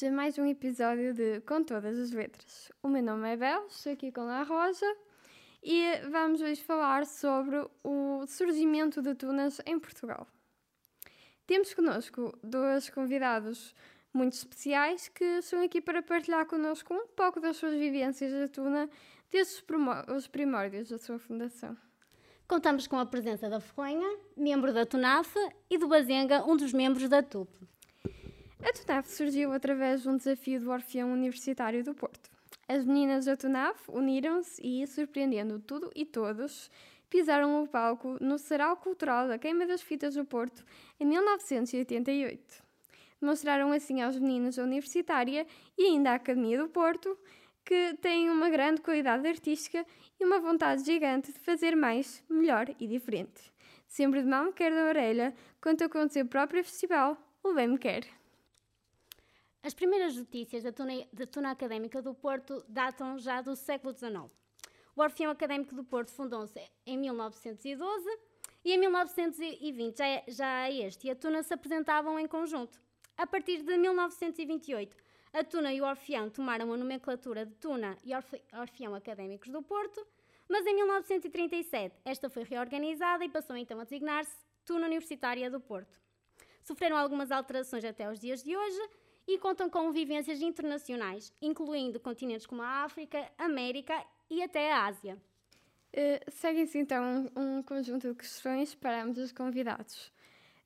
bem-vindos a mais um episódio de Com Todas as Letras. O meu nome é Bel, estou aqui com a Rosa e vamos hoje falar sobre o surgimento de tunas em Portugal. Temos connosco dois convidados muito especiais que estão aqui para partilhar connosco um pouco das suas vivências da tuna desde os primórdios da sua fundação. Contamos com a presença da Ferronha, membro da TUNAF, e do Bazenga, um dos membros da TUP. A TUNAF surgiu através de um desafio do Orfeão Universitário do Porto. As meninas da TUNAF uniram-se e, surpreendendo tudo e todos, pisaram o palco no Sarau Cultural da Queima das Fitas do Porto em 1988. Demonstraram assim aos meninos da Universitária e ainda à Academia do Porto que têm uma grande qualidade artística e uma vontade gigante de fazer mais, melhor e diferente. Sempre de mão quer da orelha, conta com o próprio festival, o Bem Me Quer. As primeiras notícias da tuna, da tuna académica do Porto datam já do século XIX. O Orfeão Académico do Porto fundou-se em 1912 e em 1920 já, é, já este e a Tuna se apresentavam em conjunto. A partir de 1928, a Tuna e o Orfeão tomaram a nomenclatura de Tuna e Orfe, Orfeão Académicos do Porto, mas em 1937 esta foi reorganizada e passou então a designar-se Tuna Universitária do Porto. Sofreram algumas alterações até os dias de hoje e contam com vivências internacionais, incluindo continentes como a África, América e até a Ásia. Uh, Segue-se então um, um, conjunto de questões para ambos os convidados.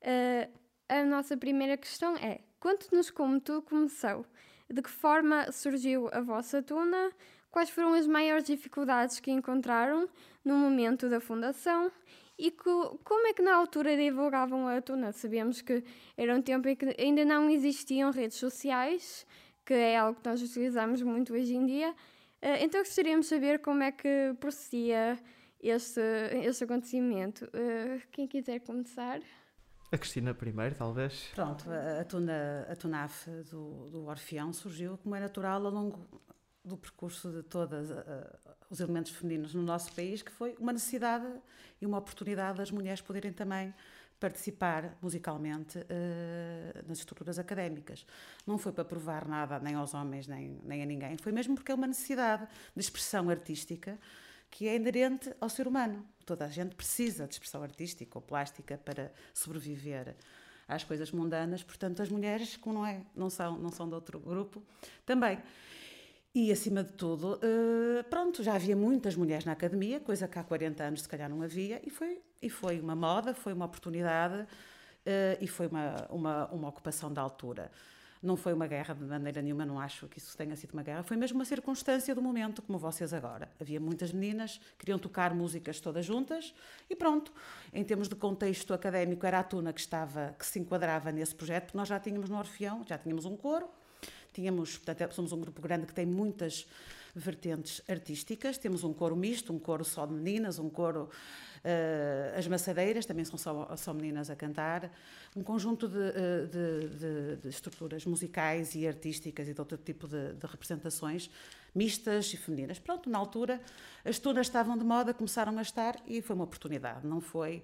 Uh, a nossa primeira questão é: conte-nos como tudo começou, de que forma surgiu a vossa tuna, quais foram as maiores dificuldades que encontraram no momento da fundação e co como é que na altura divulgavam a tuna? Sabemos que era um tempo em que ainda não existiam redes sociais, que é algo que nós utilizamos muito hoje em dia. Uh, então gostaríamos de saber como é que procedia este, este acontecimento. Uh, quem quiser começar? A Cristina primeiro, talvez. Pronto, a, a, tuna, a tunaf do, do Orfeão surgiu como é natural ao longo do percurso de todos uh, os elementos femininos no nosso país, que foi uma necessidade e uma oportunidade das mulheres poderem também participar musicalmente uh, nas estruturas académicas. Não foi para provar nada nem aos homens nem, nem a ninguém, foi mesmo porque é uma necessidade de expressão artística que é inerente ao ser humano. Toda a gente precisa de expressão artística ou plástica para sobreviver às coisas mundanas, portanto as mulheres, como não é, não são, não são de outro grupo, também. E, acima de tudo, uh, pronto, já havia muitas mulheres na academia, coisa que há 40 anos se calhar não havia, e foi, e foi uma moda, foi uma oportunidade uh, e foi uma, uma, uma ocupação da altura. Não foi uma guerra de maneira nenhuma, não acho que isso tenha sido uma guerra, foi mesmo uma circunstância do momento, como vocês agora. Havia muitas meninas, queriam tocar músicas todas juntas e pronto. Em termos de contexto académico, era a Tuna que estava, que se enquadrava nesse projeto, porque nós já tínhamos no Orfeão, já tínhamos um coro, Tínhamos, portanto, é, somos um grupo grande que tem muitas vertentes artísticas. Temos um coro misto, um coro só de meninas, um coro. Uh, as maçadeiras também são só, só meninas a cantar. Um conjunto de, eh, de, de, de, estruturas musicais e artísticas e de outro tipo de, de representações mistas e femininas. Pronto, na altura as tunas estavam de moda, começaram a estar e foi uma oportunidade, não foi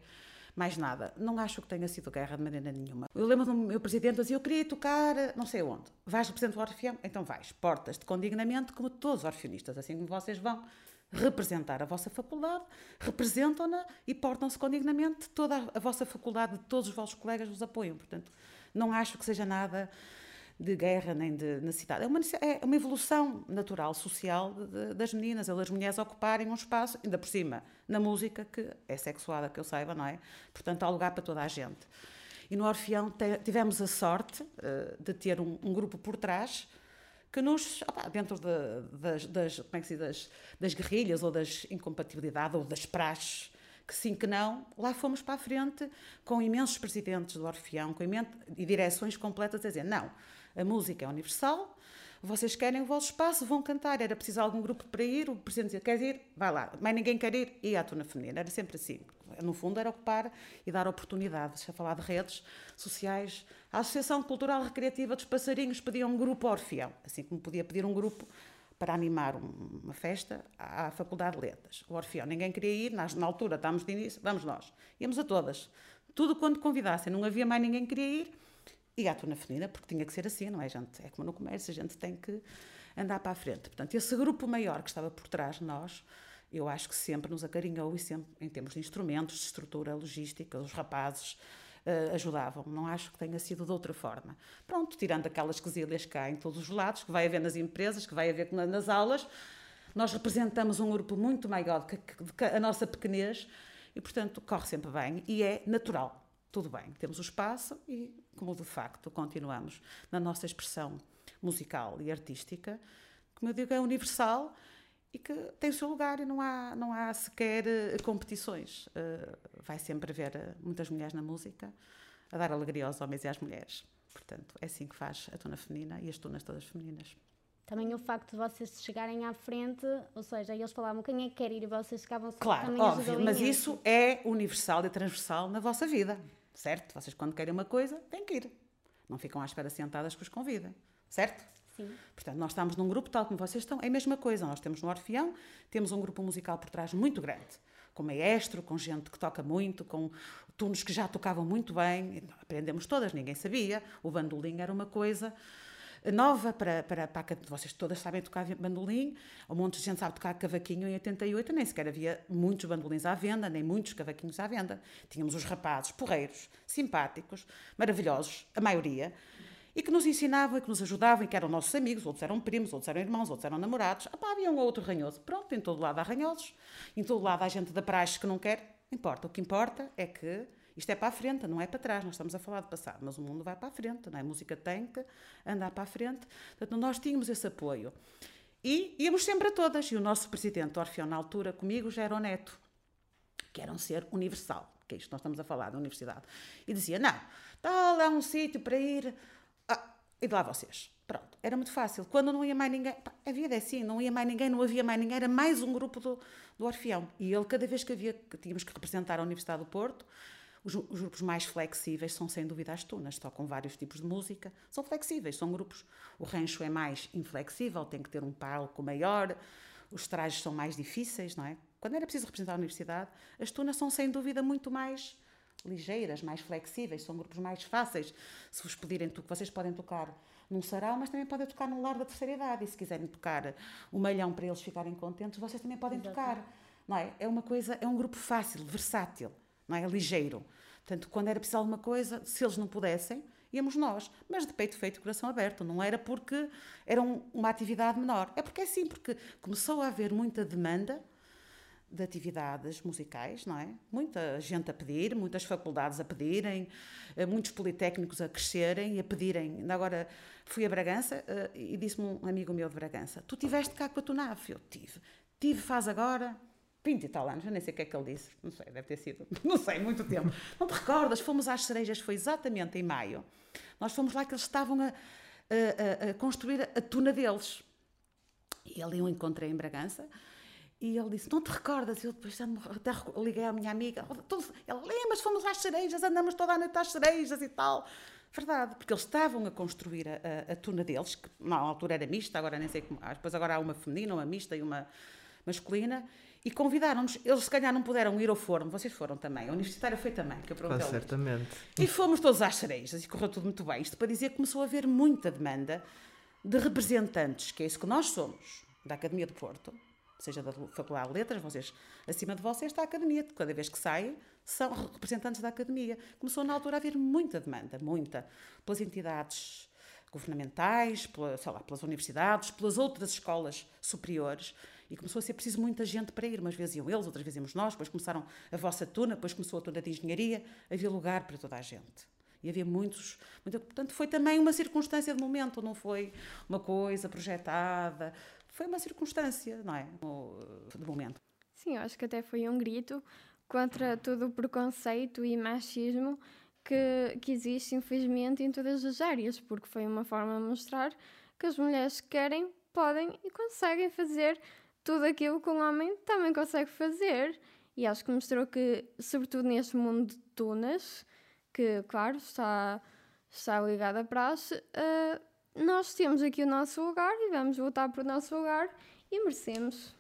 mais nada. Não acho que tenha sido guerra de maneira nenhuma. Eu lembro do meu presidente dizia: Eu queria tocar não sei onde. Vais representar o Orfeão? Então vais. Portas de condignamento, como todos os orfeonistas, assim como vocês vão representar a vossa faculdade, representam-na e portam-se condignamente. Toda a vossa faculdade, todos os vossos colegas vos apoiam. Portanto, não acho que seja nada de guerra nem de necessidade. É uma, é uma evolução natural, social de, das meninas, as mulheres ocuparem um espaço, ainda por cima, na música, que é sexuada, que eu saiba, não é? Portanto, há lugar para toda a gente. E no Orfeão tivemos a sorte uh, de ter um, um, grupo por trás que nos, opa, dentro de, das, das, como é que se diz, das, das guerrilhas ou das incompatibilidades ou das praxes, que sim que não, lá fomos para a frente com imensos presidentes do Orfeão com imensos, e direções completas a dizer, não, a música é universal, vocês querem o vosso espaço, vão cantar. Era preciso algum grupo para ir, o presidente dizia, quer ir? Vai lá. Mas ninguém quer ir? E à tuna feminina. Era sempre assim. No fundo, era ocupar e dar oportunidades. A falar de redes sociais. A Associação Cultural Recreativa dos Passarinhos pedia um grupo orfeão, assim como podia pedir um grupo para animar uma festa à Faculdade de Letras. O Orfeão, ninguém queria ir, na altura estávamos de início, vamos nós. Íamos a todas. Tudo quando convidassem, não havia mais ninguém que queria ir, e à tona feminina, porque tinha que ser assim, não é, gente? É como no comércio, a gente tem que andar para a frente. Portanto, esse grupo maior que estava por trás de nós, eu acho que sempre nos acarinhou e sempre, em termos de instrumentos, de estrutura logística, os rapazes uh, ajudavam. Não acho que tenha sido de outra forma. Pronto, tirando aquelas quesilhas que há em todos os lados, que vai haver nas empresas, que vai haver nas aulas, nós representamos um grupo muito maior que, que, que a nossa pequenez e, portanto, corre sempre bem e é natural. Tudo bem, temos o espaço e, como de facto continuamos na nossa expressão musical e artística, como eu digo, é universal e que tem o seu lugar e não há, não há sequer uh, competições. Uh, vai sempre haver uh, muitas mulheres na música a dar alegria aos homens e às mulheres. Portanto, é assim que faz a tona feminina e as tonas todas femininas. Também o facto de vocês chegarem à frente, ou seja, eles falavam quem é que quer ir e vocês ficavam Claro, óbvio, mas isso é universal e transversal na vossa vida, certo? Vocês quando querem uma coisa, têm que ir. Não ficam à espera sentadas que os convidem, certo? Sim. Portanto, nós estamos num grupo tal como vocês estão, é a mesma coisa. Nós temos no Orfeão, temos um grupo musical por trás muito grande, com maestro, com gente que toca muito, com tunos que já tocavam muito bem, aprendemos todas, ninguém sabia. O bandolim era uma coisa nova para, para, para vocês todas sabem tocar bandolim, um monte de gente sabe tocar cavaquinho em 88, nem sequer havia muitos bandolins à venda, nem muitos cavaquinhos à venda. Tínhamos os rapazes porreiros, simpáticos, maravilhosos, a maioria, e que nos ensinavam e que nos ajudavam e que eram nossos amigos, outros eram primos, outros eram irmãos, outros eram namorados. Ah, pá, havia um ou outro ranhoso. Pronto, em todo lado há ranhosos, em todo lado há gente da praxe que não quer, importa. O que importa é que isto é para a frente, não é para trás. Nós estamos a falar de passado, mas o mundo vai para a frente, não é? A música tem que andar para a frente. Portanto, nós tínhamos esse apoio. E íamos sempre a todas. E o nosso presidente Orfeão, na altura, comigo, já era o neto, que era um ser universal, que é isto nós estamos a falar da universidade. E dizia: não, está lá um sítio para ir e de lá vocês. Pronto, era muito fácil. Quando não ia mais ninguém, pá, a vida é assim, não ia mais ninguém, não havia mais ninguém, era mais um grupo do, do Orfeão. E ele, cada vez que havia, que tínhamos que representar a Universidade do Porto, os, os, grupos mais flexíveis são sem dúvida as tunas, tocam vários tipos de música, são flexíveis, são grupos. O rancho é mais inflexível, tem que ter um palco maior, os trajes são mais difíceis, não é? Quando era preciso representar a universidade, as tunas são sem dúvida muito mais ligeiras, mais flexíveis, são grupos mais fáceis. Se vos pedirem, vocês podem tocar num sarau, mas também podem tocar no lar da terceira idade. E se quiserem tocar o malhão para eles ficarem contentes, vocês também podem tocar. Não é? é uma coisa, é um grupo fácil, versátil, não é? Ligeiro. Portanto, quando era preciso alguma coisa, se eles não pudessem, íamos nós, mas de peito feito, coração aberto. Não era porque era um, uma atividade menor. É porque é assim, porque começou a haver muita demanda de atividades musicais, não é? Muita gente a pedir, muitas faculdades a pedirem, eh, muitos politécnicos a crescerem e a pedirem. Agora fui a Bragança eh, e disse-me um amigo meu de Bragança: Tu tiveste cá com a TUNAF? Eu tive. Tive, faz agora 20 e tal anos, eu nem sei o que é que ele disse, não sei, deve ter sido, não sei, muito tempo. Não te recordas? Fomos às cerejas, foi exatamente em maio. Nós fomos lá que eles estavam a, a, a construir a tuna deles. E ali eu encontrei em Bragança e ele disse: Não te recordas? Eu depois até liguei à minha amiga. Ela lembra fomos às cerejas, andamos toda a noite às cerejas e tal. Verdade, porque eles estavam a construir a, a, a tuna deles, que na altura era mista, agora nem sei como. Ah, depois agora há uma feminina, uma mista e uma masculina. E convidaram-nos. Eles, se calhar, não puderam ir ao forno. Vocês foram também. A universitária foi também, que eu perguntei. Ah, certamente. E fomos todos às cerejas e correu tudo muito bem. Isto para dizer que começou a haver muita demanda de representantes, que é isso que nós somos, da Academia de Porto, seja da Faculdade de Letras, vocês, acima de vocês está a Academia, cada vez que saem, são representantes da Academia. Começou na altura a haver muita demanda, muita, pelas entidades governamentais, pela, lá, pelas universidades, pelas outras escolas superiores, e começou a ser preciso muita gente para ir. Umas vezes iam eles, outras vezes íamos nós, depois começaram a vossa tuna, depois começou a tuna de engenharia, havia lugar para toda a gente. E havia muitos, muita, portanto foi também uma circunstância de momento, não foi uma coisa projetada, foi uma circunstância, não é? De momento. Sim, eu acho que até foi um grito contra todo o preconceito e machismo que, que existe, infelizmente, em todas as áreas, porque foi uma forma de mostrar que as mulheres querem, podem e conseguem fazer tudo aquilo que um homem também consegue fazer. E acho que mostrou que, sobretudo neste mundo de tunas, que, claro, está, está ligado à praxe, uh, nós temos aqui o nosso lugar e vamos lutar por o nosso lugar e merecemos.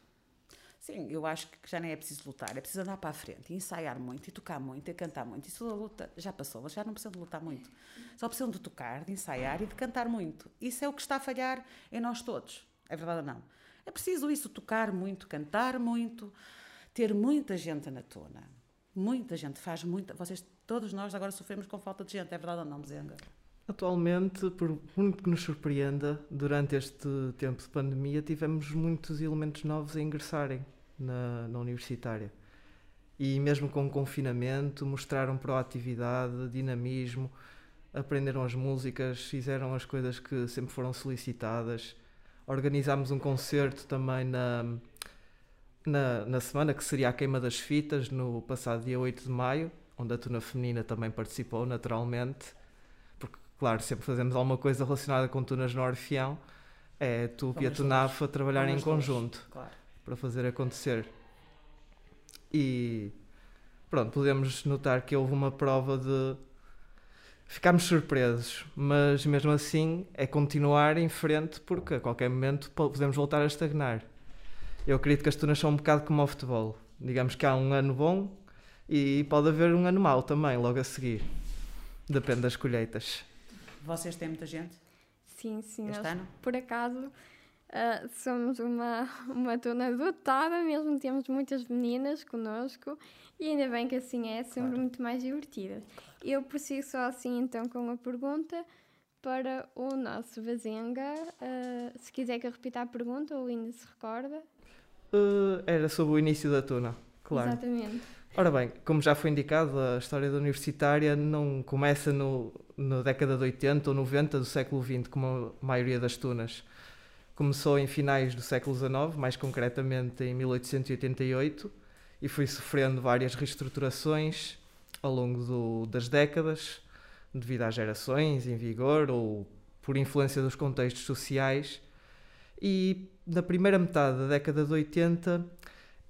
Sim, eu acho que já nem é preciso lutar, é preciso andar para a frente, e ensaiar muito, e tocar muito, e cantar muito. Isso da luta já passou, já não precisam de lutar muito. Só precisam de tocar, de ensaiar e de cantar muito. Isso é o que está a falhar em nós todos. É verdade ou não? É preciso isso, tocar muito, cantar muito, ter muita gente na tona. Muita gente faz muita. Vocês, todos nós agora sofremos com falta de gente, é verdade ou não, Mezenga? Atualmente, por muito que nos surpreenda, durante este tempo de pandemia tivemos muitos elementos novos a ingressarem na, na universitária. E mesmo com o confinamento, mostraram proatividade, dinamismo, aprenderam as músicas, fizeram as coisas que sempre foram solicitadas. Organizámos um concerto também na, na, na semana, que seria a queima das fitas, no passado dia 8 de maio, onde a Tuna Feminina também participou, naturalmente Claro, sempre fazemos alguma coisa relacionada com tunas no Orfeão, é tu e a Tunafa trabalhar em conjunto claro. para fazer acontecer. E pronto, podemos notar que houve uma prova de. Ficámos surpresos, mas mesmo assim é continuar em frente porque a qualquer momento podemos voltar a estagnar. Eu acredito que as tunas são um bocado como o futebol. Digamos que há um ano bom e pode haver um ano mau também, logo a seguir. Depende das colheitas. Vocês têm muita gente? Sim, sim. Este nós, ano? Por acaso, uh, somos uma, uma turma dotada, mesmo temos muitas meninas connosco e ainda bem que assim é, sempre claro. muito mais divertida. Eu prossigo só assim então com uma pergunta para o nosso Vazenga. Uh, se quiser que eu repita a pergunta ou ainda se recorda. Uh, era sobre o início da tuna, claro. Exatamente. Ora bem, como já foi indicado, a história da universitária não começa no, na década de 80 ou 90 do século XX, como a maioria das tunas. Começou em finais do século XIX, mais concretamente em 1888, e foi sofrendo várias reestruturações ao longo do, das décadas, devido às gerações em vigor ou por influência dos contextos sociais. E na primeira metade da década de 80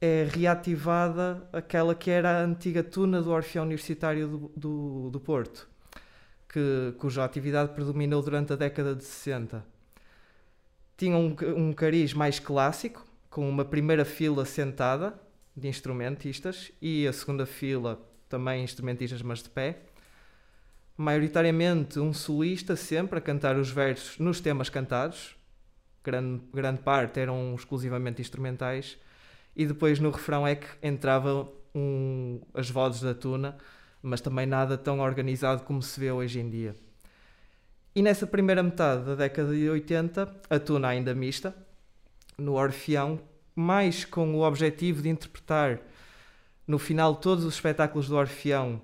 é reativada aquela que era a antiga tuna do Orfeão Universitário do, do, do Porto, que, cuja atividade predominou durante a década de 60. Tinha um, um cariz mais clássico, com uma primeira fila sentada de instrumentistas e a segunda fila também instrumentistas, mas de pé. Maioritariamente um solista sempre a cantar os versos nos temas cantados, grande, grande parte eram exclusivamente instrumentais e depois no refrão é que entrava um, as vozes da tuna, mas também nada tão organizado como se vê hoje em dia. E nessa primeira metade da década de 80, a tuna ainda mista, no Orfeão, mais com o objetivo de interpretar no final todos os espetáculos do Orfeão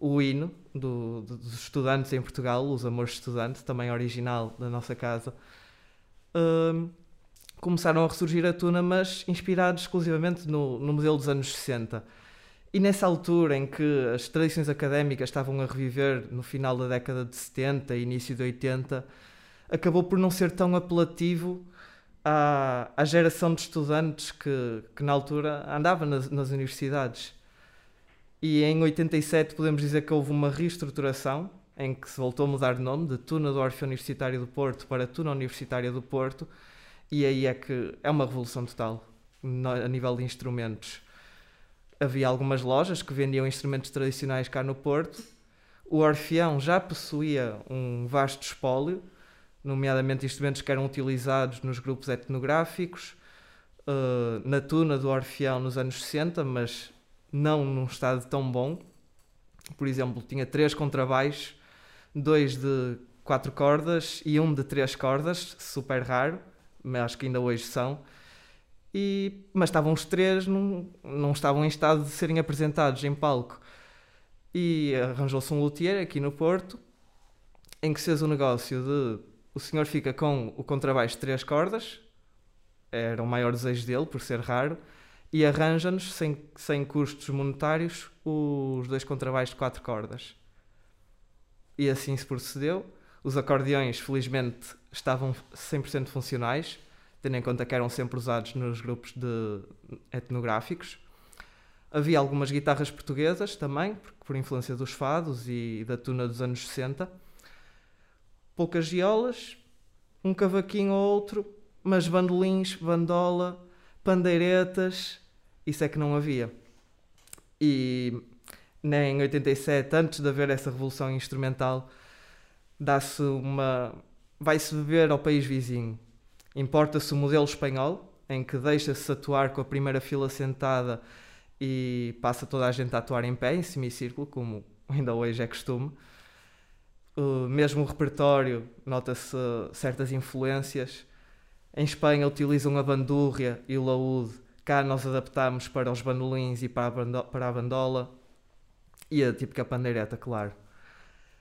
o hino do, do, dos estudantes em Portugal, os Amores Estudantes, também original da nossa casa. Um, começaram a ressurgir a tuna, mas inspirados exclusivamente no, no modelo dos anos 60. E nessa altura em que as tradições académicas estavam a reviver no final da década de 70 e início de 80, acabou por não ser tão apelativo à, à geração de estudantes que, que na altura andava nas, nas universidades. E em 87 podemos dizer que houve uma reestruturação em que se voltou a mudar de nome de Tuna do Orfeu Universitário do Porto para Tuna Universitária do Porto, e aí é que é uma revolução total a nível de instrumentos. Havia algumas lojas que vendiam instrumentos tradicionais cá no Porto. O Orfeão já possuía um vasto espólio, nomeadamente instrumentos que eram utilizados nos grupos etnográficos, uh, na tuna do Orfeão nos anos 60, mas não num estado tão bom. Por exemplo, tinha três contrabaixos, dois de quatro cordas e um de três cordas, super raro mas acho que ainda hoje são. E, mas estavam os três, não, não estavam em estado de serem apresentados em palco. E arranjou-se um luthier aqui no Porto, em que se fez o um negócio de o senhor fica com o contrabaixo de três cordas, era o maior desejo dele, por ser raro, e arranja-nos, sem, sem custos monetários, os dois contrabaixos de quatro cordas. E assim se procedeu. Os acordeões, felizmente, estavam 100% funcionais, tendo em conta que eram sempre usados nos grupos de etnográficos. Havia algumas guitarras portuguesas também, por influência dos fados e da tuna dos anos 60. Poucas violas, um cavaquinho ou outro, mas bandolins, bandola, pandeiretas isso é que não havia. E nem em 87, antes de haver essa revolução instrumental, dá-se uma. vai-se beber ao país vizinho. Importa-se o modelo espanhol, em que deixa-se atuar com a primeira fila sentada e passa toda a gente a atuar em pé, em semicírculo, como ainda hoje é costume. Mesmo o repertório, nota-se certas influências. Em Espanha utilizam a bandúrria e o laúde, cá nós adaptamos para os bandolins e para a, para a bandola. E a típica pandeireta, claro.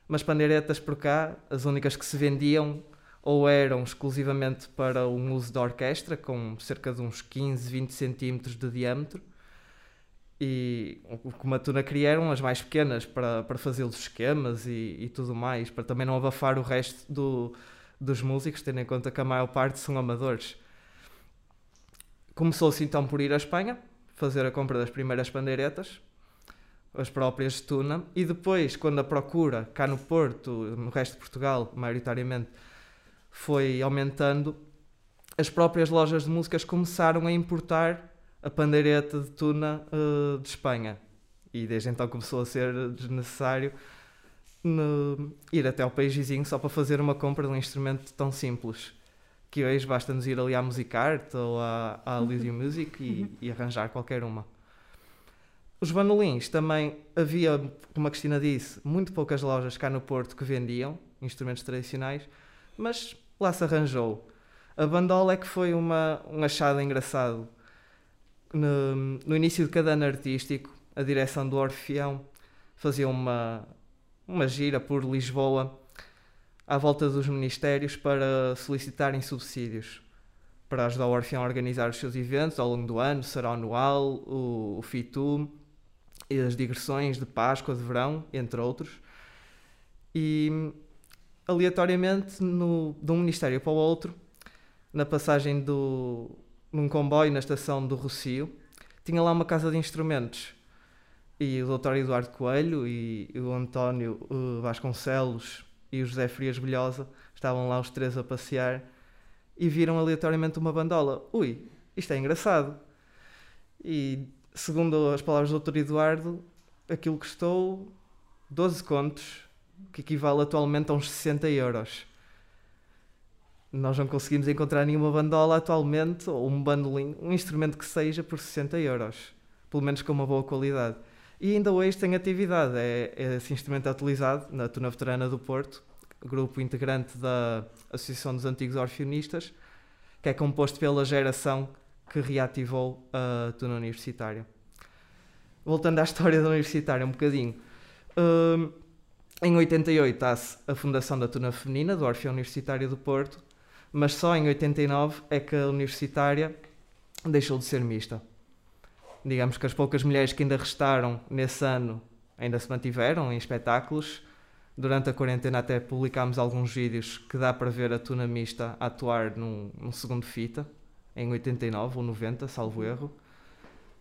Mas pandeiretas por cá, as únicas que se vendiam ou eram exclusivamente para um uso da orquestra, com cerca de uns 15, 20 centímetros de diâmetro, e como a Tuna criaram as mais pequenas para, para fazer os esquemas e, e, tudo mais, para também não abafar o resto do, dos músicos, tendo em conta que a maior parte são amadores. Começou-se então por ir à Espanha, fazer a compra das primeiras pandeiretas, as próprias de Tuna, e depois, quando a procura cá no Porto, no resto de Portugal, maioritariamente, foi aumentando, as próprias lojas de músicas começaram a importar a pandeireta de Tuna uh, de Espanha. E desde então começou a ser desnecessário no, ir até ao país vizinho só para fazer uma compra de um instrumento tão simples. Que hoje basta-nos ir ali à Musicart ou à, à Elysium Music e, e arranjar qualquer uma. Os bandolins também havia, como a Cristina disse, muito poucas lojas cá no Porto que vendiam instrumentos tradicionais, mas lá se arranjou. A bandola é que foi uma, um achado engraçado. No, no início de cada ano artístico, a direção do Orfeão fazia uma, uma gira por Lisboa à volta dos ministérios para solicitarem subsídios para ajudar o Orfeão a organizar os seus eventos ao longo do ano, será anual, o, o FITU, e as digressões de Páscoa, de verão, entre outros. E aleatoriamente, no, de um ministério para o outro, na passagem do, num comboio na estação do Rocio, tinha lá uma casa de instrumentos. E o Dr. Eduardo Coelho e o António Vasconcelos e o José Frias Bilhosa estavam lá os três a passear e viram aleatoriamente uma bandola. Ui, isto é engraçado. E segundo as palavras do Dr. Eduardo, aquilo custou 12 contos, que equivale atualmente a uns 60 euros. Nós não conseguimos encontrar nenhuma bandola atualmente, ou um bandolim, um instrumento que seja por 60 euros, pelo menos com uma boa qualidade. E ainda hoje tem atividade, é, é esse instrumento é utilizado na Tuna Veterana do Porto, grupo integrante da Associação dos Antigos Orfeonistas, que é composto pela geração que reativou a tuna universitária. Voltando à história da universitária um bocadinho. Uh, em 88 há-se a fundação da tuna feminina do Orfeão Universitário do Porto, mas só em 89 é que a universitária deixou de ser mista. Digamos que as poucas mulheres que ainda restaram nesse ano ainda se mantiveram em espetáculos. Durante a quarentena até publicámos alguns vídeos que dá para ver a tuna mista atuar num, num segundo fita, em 89 ou 90, salvo erro.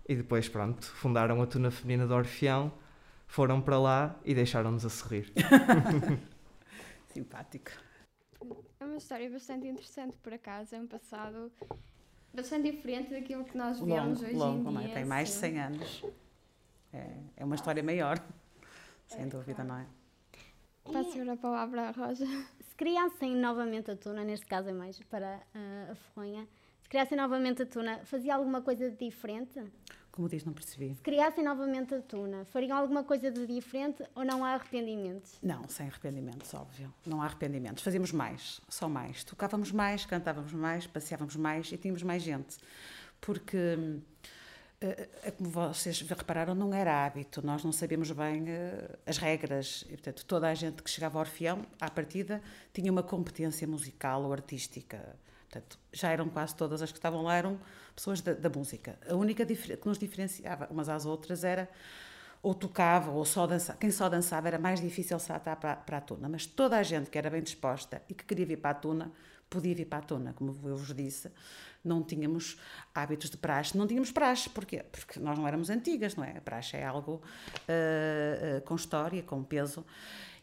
E depois, pronto, fundaram a Tuna Feminina de Orfeão, foram para lá e deixaram-nos a sorrir. Simpático. É uma história bastante interessante, por acaso. É um passado bastante diferente daquilo que nós vemos longo, hoje longo, em não dia. é? Tem mais de sim. 100 anos. É, é uma história maior, sem dúvida, não é? Passo agora a palavra à Rosa. Se criassem novamente a tuna, neste caso é mais para ah, a ferronha, se criassem novamente a tuna, fazia alguma coisa de diferente? Como diz, não percebi. Se criassem novamente a tuna, fariam alguma coisa de diferente ou não há arrependimentos? Não, sem arrependimentos, óbvio. Não há arrependimentos. Fazíamos mais, só mais. Tocávamos mais, cantávamos mais, passeávamos mais e tínhamos mais gente. Porque, eh, eh, como vocês repararam, não era hábito. Nós não sabíamos bem eh, as regras. E, portanto, toda a gente que chegava ao Orfeão, à partida, tinha uma competência musical ou artística. Portanto, já eram quase todas as que estavam lá, eram pessoas da, da música. A única que nos diferenciava umas às outras era ou tocava ou só dançava. Quem só dançava era mais difícil saltar para, para a tuna, mas toda a gente que era bem disposta e que queria vir para a tuna, podia vir para a tuna, como eu vos disse. Não tínhamos hábitos de praxe, não tínhamos praxe, porquê? Porque nós não éramos antigas, não é? A praxe é algo uh, uh, com história, com peso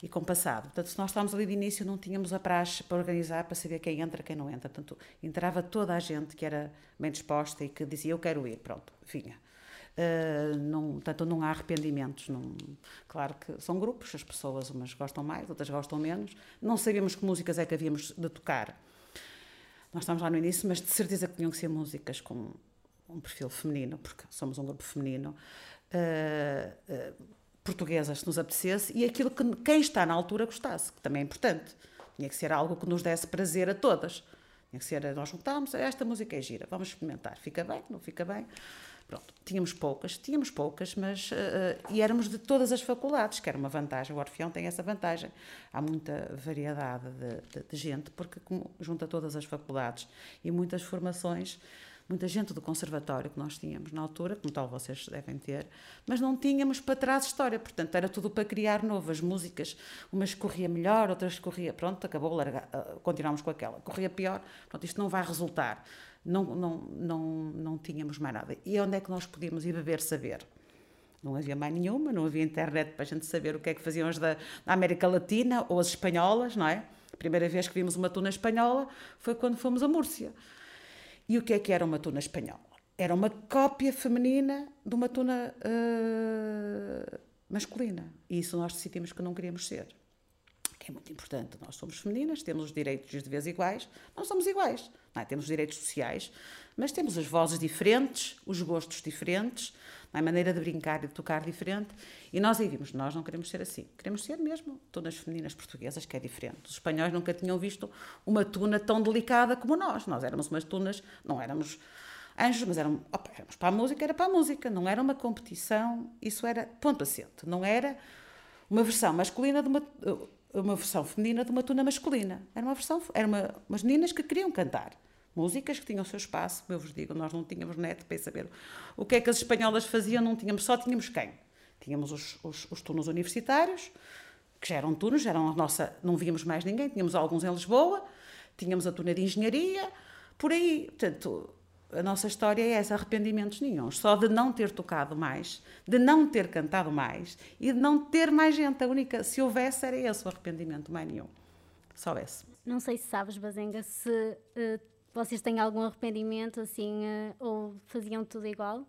e com passado. Portanto, se nós estávamos ali de início, não tínhamos a praxe para organizar, para saber quem entra, quem não entra. Portanto, entrava toda a gente que era bem disposta e que dizia eu quero ir, pronto, vinha. Uh, não, portanto, não há arrependimentos. Não, claro que são grupos, as pessoas umas gostam mais, outras gostam menos. Não sabíamos que músicas é que havíamos de tocar. Nós estamos lá no início, mas de certeza que tinham que ser músicas com um perfil feminino, porque somos um grupo feminino. Uh, uh, portuguesas, se nos apetecesse, e aquilo que quem está na altura gostasse, que também é importante. Tinha que ser algo que nos desse prazer a todas. Tinha que ser, nós juntámos, esta música é gira, vamos experimentar. Fica bem, não fica bem? Pronto, tínhamos poucas, tínhamos poucas, mas uh, e éramos de todas as faculdades, que era uma vantagem. O Orfeão tem essa vantagem. Há muita variedade de, de, de gente, porque junta todas as faculdades e muitas formações muita gente do conservatório que nós tínhamos na altura, como tal vocês devem ter, mas não tínhamos para trás história, portanto era tudo para criar novas músicas, umas corria melhor, outras corria, pronto, acabou, larga, uh, continuámos com aquela, corria pior, pronto, isto não vai resultar, não, não, não, não tínhamos mais nada. E onde é que nós podíamos ir beber saber? Não havia mais nenhuma, não havia internet para a gente saber o que é que faziam as da, da América Latina ou as espanholas, não é? A primeira vez que vimos uma tuna espanhola foi quando fomos a Múrcia. E o que é que era uma tuna espanhola? Era uma cópia feminina de uma tuna uh, masculina. E isso nós decidimos que não queríamos ser. Que é muito importante. Nós somos femininas, temos os direitos de deveres iguais, não somos iguais. Não é? Temos direitos sociais, mas temos as vozes diferentes, os gostos diferentes, a maneira de brincar e de tocar diferente. E nós aí vimos, nós não queremos ser assim. Queremos ser mesmo tunas femininas portuguesas, que é diferente. Os espanhóis nunca tinham visto uma tuna tão delicada como nós. Nós éramos umas tunas, não éramos anjos, mas éramos, opa, éramos para a música, era para a música. Não era uma competição, isso era ponto assente. Não era uma versão masculina de uma uma versão feminina de uma tuna masculina. Era uma versão, eram uma, umas meninas que queriam cantar músicas que tinham o seu espaço, como eu vos digo, nós não tínhamos net para saber o que é que as espanholas faziam, não tínhamos, só tínhamos quem? Tínhamos os, os, os turnos universitários, que já eram turnos, eram a nossa, não víamos mais ninguém, tínhamos alguns em Lisboa, tínhamos a turna de engenharia, por aí, portanto, a nossa história é essa, arrependimentos nenhum, só de não ter tocado mais, de não ter cantado mais e de não ter mais gente, a única, se houvesse era esse o arrependimento, mais nenhum, só houvesse. Não sei se sabes, Bazenga, se uh, vocês têm algum arrependimento assim uh, ou faziam tudo igual?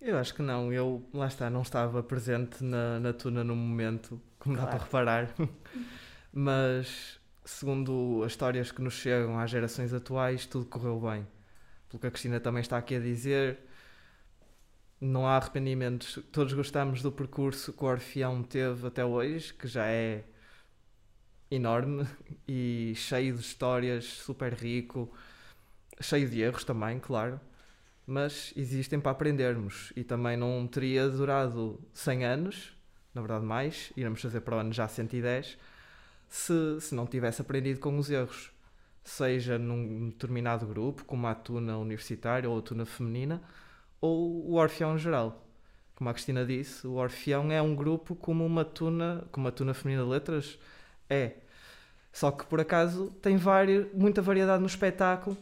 Eu acho que não. Eu, lá está, não estava presente na, na tuna no momento, como claro. dá para reparar. Mas, segundo as histórias que nos chegam às gerações atuais, tudo correu bem. Pelo que a Cristina também está aqui a dizer, não há arrependimentos. Todos gostamos do percurso que o Orfeão teve até hoje, que já é enorme e cheio de histórias, super rico cheio de erros também, claro, mas existem para aprendermos e também não teria durado 100 anos, na verdade mais, iremos fazer para o ano já 110, se, se não tivesse aprendido com os erros, seja num determinado grupo, como a tuna universitária ou a tuna feminina, ou o Orfeão em geral. Como a Cristina disse, o Orfeão é um grupo como uma tuna, como a tuna feminina de letras é. Só que por acaso tem várias, muita variedade no espetáculo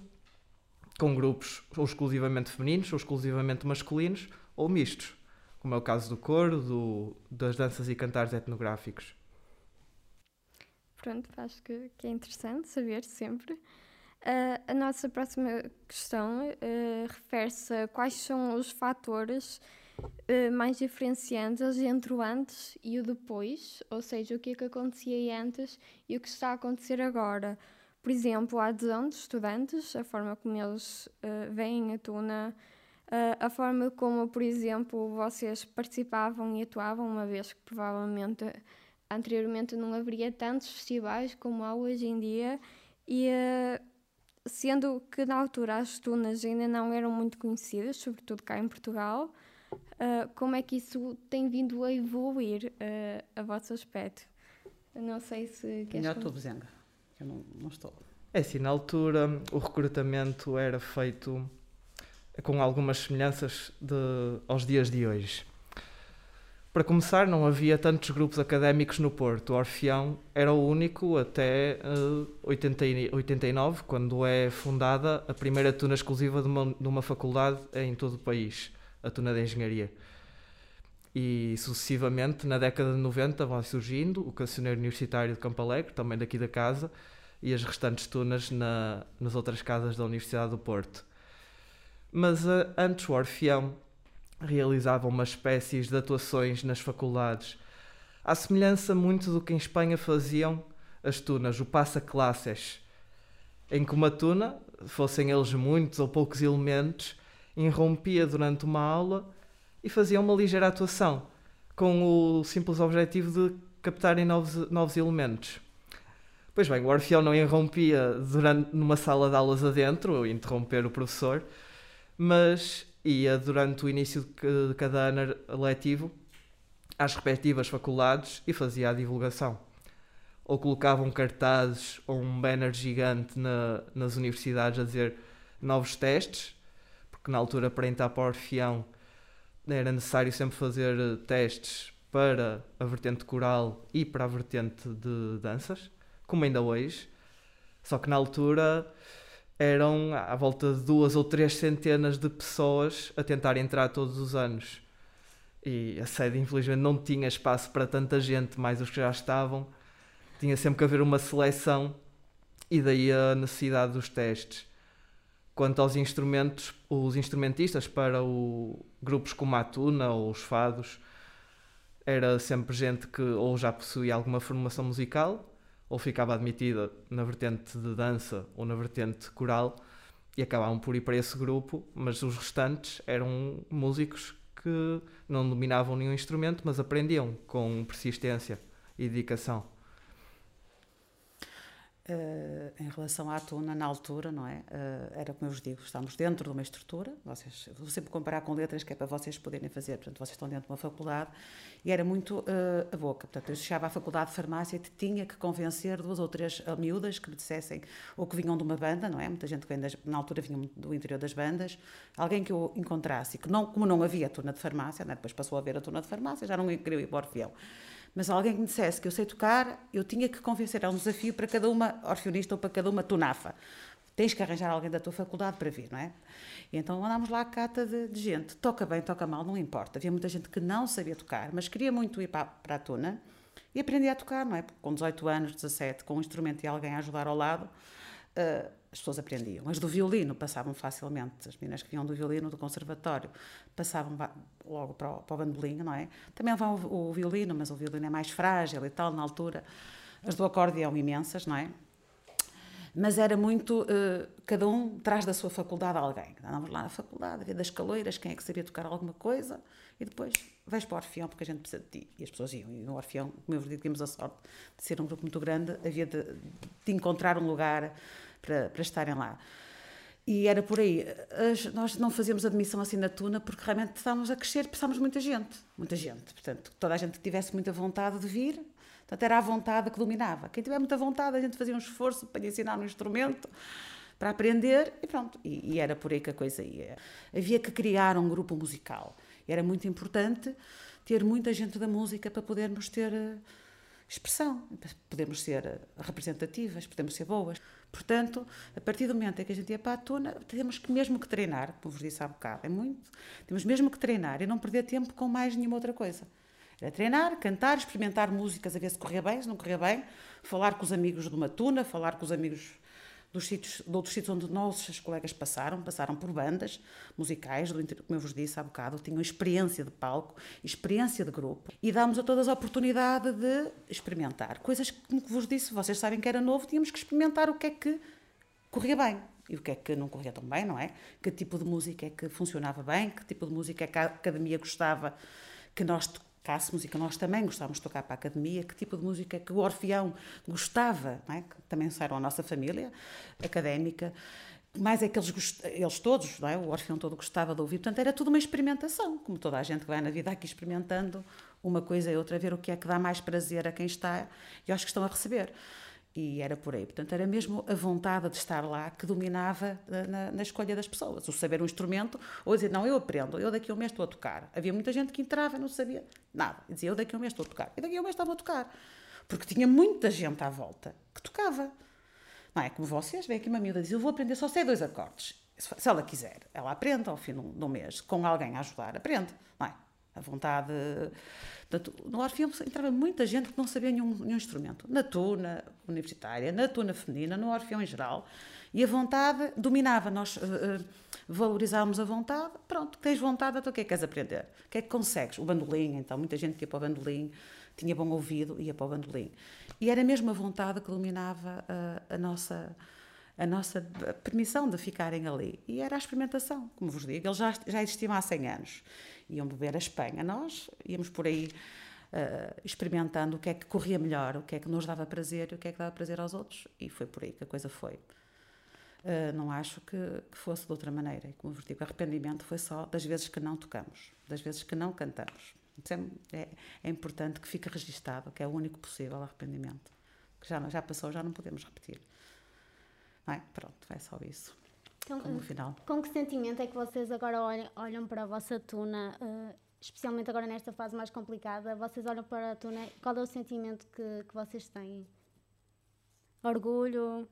com grupos ou exclusivamente femininos, ou exclusivamente masculinos, ou mistos, como é o caso do coro, do, das danças e cantares etnográficos. Pronto, acho que, que é interessante saber sempre. Uh, a nossa próxima questão uh, refere-se a quais são os fatores uh, mais diferenciantes entre o antes e o depois, ou seja, o que é que acontecia antes e o que está a acontecer agora por exemplo, a adesão dos estudantes, a forma como eles uh, veem a Tuna, uh, a forma como, por exemplo, vocês participavam e atuavam, uma vez que provavelmente anteriormente não haveria tantos festivais como há hoje em dia, e uh, sendo que na altura as tunas ainda não eram muito conhecidas, sobretudo cá em Portugal, como é que isso tem vindo a evoluir a vosso aspecto? Não sei se queres... Melhor tu, Bezenga. Eu não, não estou. É assim, na altura o recrutamento era feito com algumas semelhanças de, aos dias de hoje. Para começar, não havia tantos grupos académicos no Porto. O Orfeão era o único até uh, 80, 89, quando é fundada a primeira tuna exclusiva de uma, de uma faculdade em todo o país, a tuna de Engenharia. E sucessivamente, na década de 90, vai surgindo o Cancioneiro Universitário de Campo Alegre, também daqui da casa, e as restantes tunas na, nas outras casas da Universidade do Porto. Mas uh, antes o Orfeão realizavam uma espécie de atuações nas faculdades, à semelhança muito do que em Espanha faziam as tunas, o passa-classes, em que uma tuna, fossem eles muitos ou poucos elementos, irrompia durante uma aula e fazia uma ligeira atuação, com o simples objetivo de captarem novos, novos elementos. Pois bem, o Orfeão não irrompia durante, numa sala de aulas adentro, interromper o professor, mas ia durante o início de cada ano letivo às respectivas faculdades e fazia a divulgação. Ou colocavam cartazes ou um banner gigante na, nas universidades a dizer novos testes, porque na altura para entrar para o Orfeão era necessário sempre fazer testes para a vertente coral e para a vertente de danças como ainda hoje. Só que na altura eram à volta de duas ou três centenas de pessoas a tentar entrar todos os anos. E a sede, infelizmente, não tinha espaço para tanta gente, mais os que já estavam. Tinha sempre que haver uma seleção e daí a necessidade dos testes. Quanto aos instrumentos, os instrumentistas para o, grupos como a Tuna ou os Fados, era sempre gente que ou já possuía alguma formação musical ou ficava admitida na vertente de dança ou na vertente coral e acabavam por ir para esse grupo, mas os restantes eram músicos que não dominavam nenhum instrumento, mas aprendiam com persistência e dedicação. Uh, em relação à tuna, na altura, não é? Uh, era como eu vos digo, estamos dentro de uma estrutura, vocês, vou sempre comparar com letras que é para vocês poderem fazer, portanto, vocês estão dentro de uma faculdade e era muito uh, a boca. Portanto, eu chegava à faculdade de farmácia e tinha que convencer duas ou três miúdas que me dissessem, ou que vinham de uma banda, não é? Muita gente que vem das, na altura vinha do interior das bandas, alguém que eu encontrasse, que não, como não havia turna de farmácia, é? depois passou a haver a turna de farmácia, já não queria ir para o mas alguém que me dissesse que eu sei tocar, eu tinha que convencer, é um desafio para cada uma orfeonista ou para cada uma tunafa. Tens que arranjar alguém da tua faculdade para vir, não é? E então andámos lá a cata de, de, gente. Toca bem, toca mal, não importa. Havia muita gente que não sabia tocar, mas queria muito ir para, para a tuna e aprendi a tocar, não é? Com 18 anos, 17, com um instrumento e alguém a ajudar ao lado, uh, as pessoas aprendiam. As do violino passavam facilmente, as meninas que vinham do violino do conservatório passavam logo para o, para o bandolim, não é? Também vão o, o, violino, mas o violino é mais frágil e tal, na altura. As do acordeão imensas, não é? Mas era muito, uh, cada um traz da sua faculdade alguém. Andávamos lá na faculdade, havia das caloiras, quem é que sabia tocar alguma coisa, e depois vais para o Orfeão porque a gente precisa de ti. E as pessoas iam. E no Orfeão, como eu vos digo, tínhamos a sorte de ser um grupo muito grande, havia de, de encontrar um lugar para, para estarem lá. E era por aí. As, nós não fazíamos admissão assim na Tuna porque realmente estávamos a crescer de muita gente. Muita gente. Portanto, toda a gente que tivesse muita vontade de vir, portanto, era a vontade que dominava. Quem tiver muita vontade, a gente fazia um esforço para lhe ensinar um instrumento, para aprender e pronto. E, e era por aí que a coisa ia. Havia que criar um grupo musical. E era muito importante ter muita gente da música para podermos ter eh, expressão, para podermos ser representativas, podemos ser boas. Portanto, a partir do momento em que a gente ia para a tona, temos que mesmo que treinar, como vos disse há bocado, é muito, temos mesmo que treinar e não perder tempo com mais nenhuma outra coisa. Era treinar, cantar, experimentar músicas, a ver se corria bem, se não corria bem, falar com os amigos de uma tuna, falar com os amigos dos sítios, de outros sítios onde nossos colegas passaram, passaram por bandas musicais, do, como eu vos disse há bocado, tinham experiência de palco, experiência de grupo, e dámos a todas a oportunidade de experimentar. Coisas que, como vos disse, vocês sabem que era novo, tínhamos que experimentar o que é que corria bem e o que é que não corria tão bem, não é? Que tipo de música é que funcionava bem, que tipo de música é que a academia gostava que nós tocássemos e que nós também gostávamos de tocar para a academia, que tipo de música que o Orfeão gostava, é? que também saíram a nossa família académica, mais é que eles, eles todos, é? o Orfeão todo gostava de ouvir, portanto era tudo uma experimentação, como toda a gente que vai na vida aqui experimentando uma coisa e outra, ver o que é que dá mais prazer a quem está e aos que estão a receber e era por aí. Portanto, era mesmo a vontade de estar lá que dominava eh, na, na, escolha das pessoas. O saber um instrumento, ou dizer, não, eu aprendo, eu daqui a um mês estou a tocar. Havia muita gente que entrava e não sabia nada. E dizia, eu daqui a um mês estou a tocar. E daqui a um mês estava a tocar. Porque tinha muita gente à volta que tocava. Não é como vocês, vem aqui uma miúda e diz, eu vou aprender só sei dois acordes. Se ela quiser, ela aprende ao fim de um mês, com alguém a ajudar, aprende. Não é? A vontade Portanto, no Orfeão entrava muita gente que não sabia nenhum, nenhum instrumento. Na tuna universitária, na tuna feminina, no Orfeão em geral. E a vontade dominava, nós uh, uh, valorizávamos a vontade, pronto, tens vontade, então o que é que queres aprender? O que é que consegues? O bandolim, então, muita gente ia para o bandolim, tinha bom ouvido, ia para o bandolim. E era mesmo a vontade que dominava uh, a nossa a nossa permissão de ficarem ali. E era a experimentação, como vos digo, eles já, já existiam há 100 anos. Iam beber a Espanha, nós íamos por aí uh, experimentando o que é que corria melhor, o que é que nos dava prazer e o que é que dava prazer aos outros, e foi por aí que a coisa foi. Uh, não acho que, que, fosse de outra maneira. E como vos digo, arrependimento foi só das vezes que não tocamos, das vezes que não cantamos. É, é, é importante que fique registado, que é o único possível arrependimento. Que já, já passou, já não podemos repetir. Não é? Pronto, é só isso. Então, como final. Com que sentimento é que vocês agora olham, olham para a vossa tuna, uh, especialmente agora nesta fase mais complicada? Vocês olham para a tuna, qual é o sentimento que, que vocês têm? Orgulho?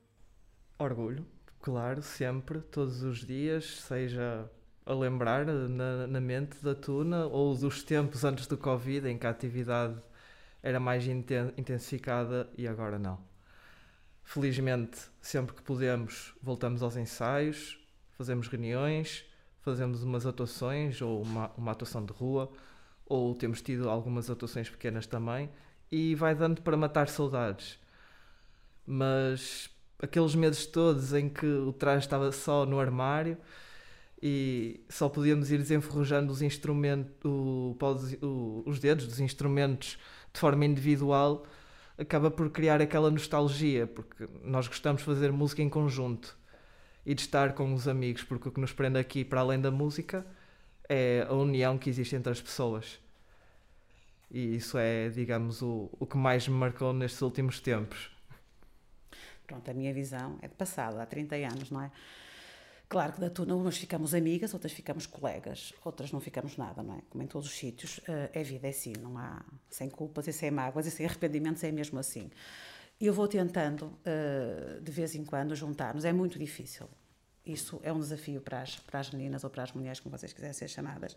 Orgulho, claro, sempre, todos os dias, seja a lembrar na, na mente da tuna ou dos tempos antes do Covid em que a atividade era mais intensificada e agora não. Felizmente, sempre que podemos, voltamos aos ensaios, fazemos reuniões, fazemos umas atuações ou uma, uma atuação de rua, ou temos tido algumas atuações pequenas também, e vai dando para matar saudades. Mas aqueles meses todos em que o traje estava só no armário e só podíamos ir desenferrujando os instrumentos, o, o, os dedos dos instrumentos de forma individual, acaba por criar aquela nostalgia, porque nós gostamos de fazer música em conjunto e de estar com os amigos, porque o que nos prende aqui, para além da música, é a união que existe entre as pessoas. E isso é, digamos, o, o que mais me marcou nestes últimos tempos. Pronto, a minha visão é de passado, há 30 anos, não é? Claro que da turma umas ficamos amigas, outras ficamos colegas, outras não ficamos nada, não é? Como em todos os sítios, eh, é vida, é assim, não há sem culpas e sem mágoas e sem arrependimentos, é mesmo assim. Eu vou tentando, eh, de vez em quando, juntar-nos, é muito difícil. Isso é um desafio para as, para as meninas ou para as mulheres, como vocês quiserem ser chamadas.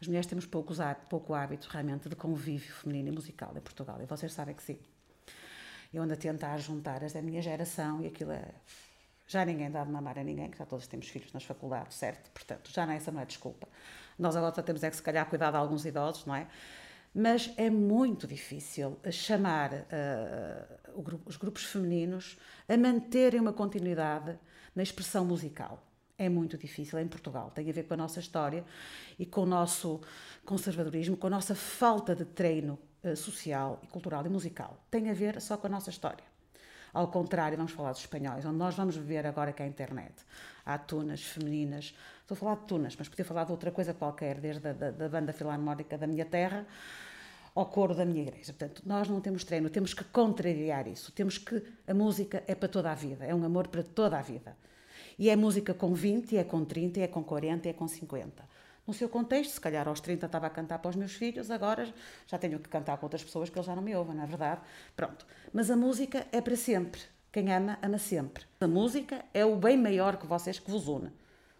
As mulheres temos poucos, pouco hábito, realmente, de convívio feminino e musical em Portugal, e vocês sabem que sim. Eu ando a tentar juntar as da minha geração e aquilo é já ninguém dá de mamar a ninguém, que já todos temos filhos nas faculdades, certo? Portanto, já não é essa não é desculpa. Nós agora só temos é que se calhar cuidar de alguns idosos, não é? Mas é muito difícil chamar uh, grupo, os grupos femininos a manterem uma continuidade na expressão musical. É muito difícil em Portugal. Tem a ver com a nossa história e com o nosso conservadorismo, com a nossa falta de treino social e cultural e musical. Tem a ver só com a nossa história. Ao contrário, vamos falar dos espanhóis, onde nós vamos ver agora que a internet. Há tunas femininas, estou a falar de tunas, mas podia falar de outra coisa qualquer, desde a da, da banda filarmónica da minha terra ao coro da minha igreja. Portanto, nós não temos treino, temos que contrariar isso. Temos que. A música é para toda a vida, é um amor para toda a vida. E é música com 20, é com 30, é com 40, é com 50 no seu contexto. Se calhar aos 30 estava a cantar para os meus filhos, agora já tenho que cantar com outras pessoas que eles já não me ouvem, não é verdade? Pronto. Mas a música é para sempre. Quem ama, ama sempre. A música é o bem maior que vocês que vos une,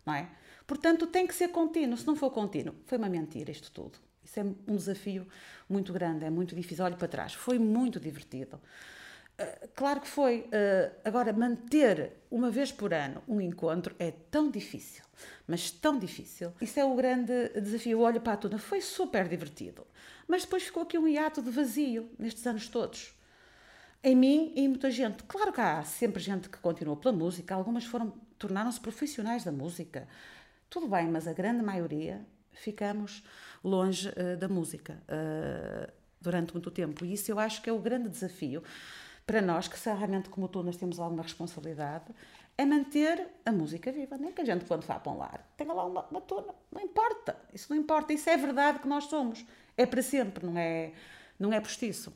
não é? Portanto, tem que ser contínuo. Se não for contínuo, foi uma mentira isto tudo. Isso é um desafio muito grande, é muito difícil. Olho para trás. Foi muito divertido. Claro que foi. Uh, agora, manter uma vez por ano um encontro é tão difícil mas tão difícil. Isso é o grande desafio. Olho para a tuna, foi super divertido. Mas depois ficou aqui um hiato de vazio nestes anos todos. Em mim e em muita gente. Claro que há sempre gente que continua pela música, algumas foram tornaram-se profissionais da música. Tudo bem, mas a grande maioria ficamos longe uh, da música uh, durante muito tempo. E isso eu acho que é o grande desafio para nós, que realmente, como tu, temos alguma responsabilidade, é manter a música viva. Nem que a gente, quando vá para um lar, tenha lá uma, uma tona. Não importa. Isso não importa. Isso é verdade que nós somos. É para sempre, não é, não é postiço.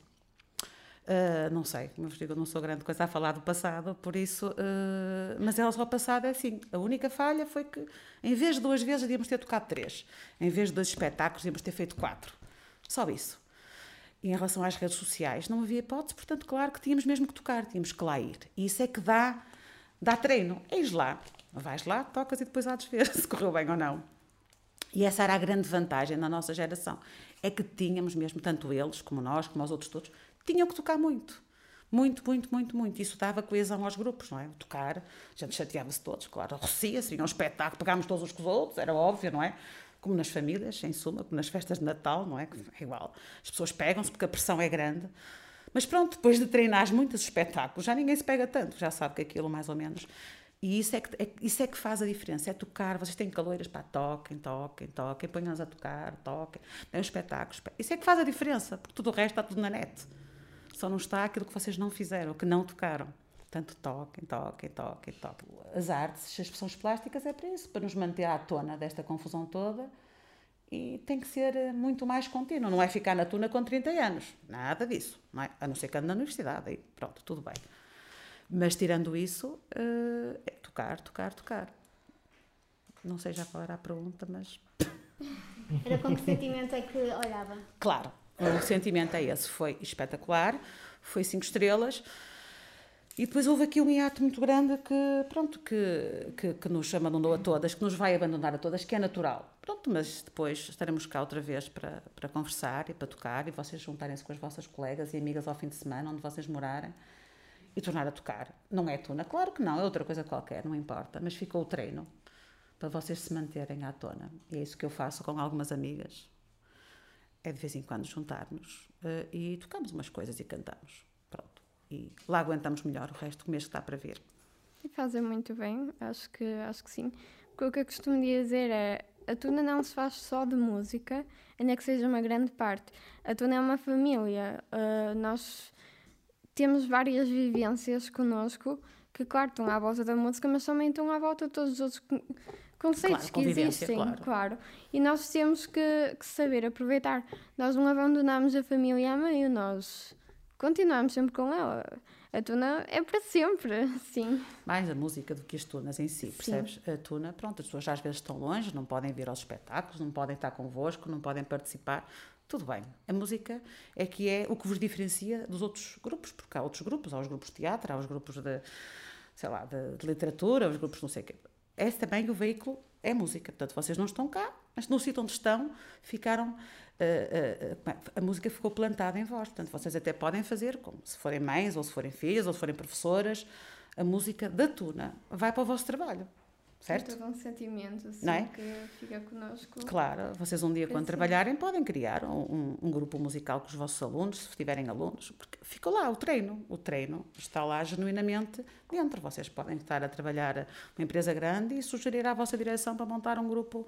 Uh, não sei, como vos digo, não sou grande coisa a falar do passado, por isso. Uh, mas ela só passado é assim. A única falha foi que, em vez de duas vezes, devíamos ter tocado três. Em vez de dois espetáculos, devíamos ter feito quatro. Só isso. E em relação às redes sociais, não havia hipótese, portanto, claro que tínhamos mesmo que tocar, tínhamos que lá ir. E isso é que dá dá treino. Eis lá, vais lá, tocas e depois há de ver se correu bem ou não. E essa era a grande vantagem da nossa geração. É que tínhamos mesmo, tanto eles como nós, como os outros todos, tinham que tocar muito. Muito, muito, muito, muito. Isso dava coesão aos grupos, não é? Tocar, a gente chateava-se todos, claro, arrocia-se, vinha um espetáculo, pegámos todos com os outros, era óbvio, não é? Como nas famílias, em suma, como nas festas de Natal, não é? É igual. As pessoas pegam-se porque a pressão é grande. Mas pronto, depois de treinar muitos espetáculos, já ninguém se pega tanto, já sabe que aquilo mais ou menos. E isso é que, é, isso é que faz a diferença, é tocar. Vocês têm caloiras para toquem, toquem, toquem, ponham-nos a tocar, toquem, tem um espetáculo. Isso é que faz a diferença, porque tudo o resto está tudo na net. Só não está aquilo que vocês não fizeram, que não tocaram. Portanto, toquem, toquem, toquem, toquem. As artes, as expressões plásticas é para isso, para nos manter à tona desta confusão toda e tem que ser eh, muito mais contínuo. Não é ficar na tuna com 30 anos, nada disso, não é? A não ser que ande na universidade, aí pronto, tudo bem. Mas tirando isso, eh, é tocar, tocar, tocar. Não sei já qual era a pergunta, mas. Era com que sentimento é que olhava? Claro, o sentimento é esse. Foi espetacular, foi cinco estrelas. E depois houve aqui um hiato muito grande que, pronto, que, que, que, nos abandonou a todas, que nos vai abandonar a todas, que é natural. Pronto, mas depois estaremos cá outra vez para, para conversar e para tocar e vocês juntarem-se com as vossas colegas e amigas ao fim de semana, onde vocês morarem, e tornar a tocar. Não é tuna? Claro que não, é outra coisa qualquer, não importa, mas ficou o treino para vocês se manterem à tona. E é isso que eu faço com algumas amigas é de vez em quando juntar-nos uh, e tocamos umas coisas e cantamos. E lá aguentamos melhor o resto do mês que está para vir. E fazem muito bem, acho que, acho que sim. Porque o que eu costumo dizer é a tuna não se faz só de música, ainda que seja uma grande parte. A tuna é uma família. Uh, nós temos várias vivências connosco que, claro, estão à volta da música, mas também estão à volta de todos os outros conceitos claro, que existem, claro. claro. E nós temos que, que, saber aproveitar. Nós não abandonamos a família a meio, nós continuamos sempre com ela. A tuna é para sempre, sim. Mais a música do que as tunas em si, percebes? Sim. A tuna, pronto, as pessoas às vezes estão longe, não podem vir aos espetáculos, não podem estar convosco, não podem participar. Tudo bem. A música é que é o que vos diferencia dos outros grupos, porque há outros grupos, há os grupos de teatro, há os grupos de, sei lá, de, de literatura, os grupos não sei o quê é também o veículo é música. Portanto, vocês não estão cá, mas no sítio onde estão, ficaram. Uh, uh, a música ficou plantada em vós. Portanto, vocês até podem fazer, como se forem mães, ou se forem filhas, ou se forem professoras, a música da tuna vai para o vosso trabalho certo? É todo um sentimento assim, é? que fica connosco. Claro, vocês um dia quando trabalharem podem criar um, um, grupo musical com os vossos alunos, se tiverem alunos, porque fica lá o treino, o treino está lá genuinamente dentro. Vocês podem estar a trabalhar uma empresa grande e sugerir à vossa direção para montar um grupo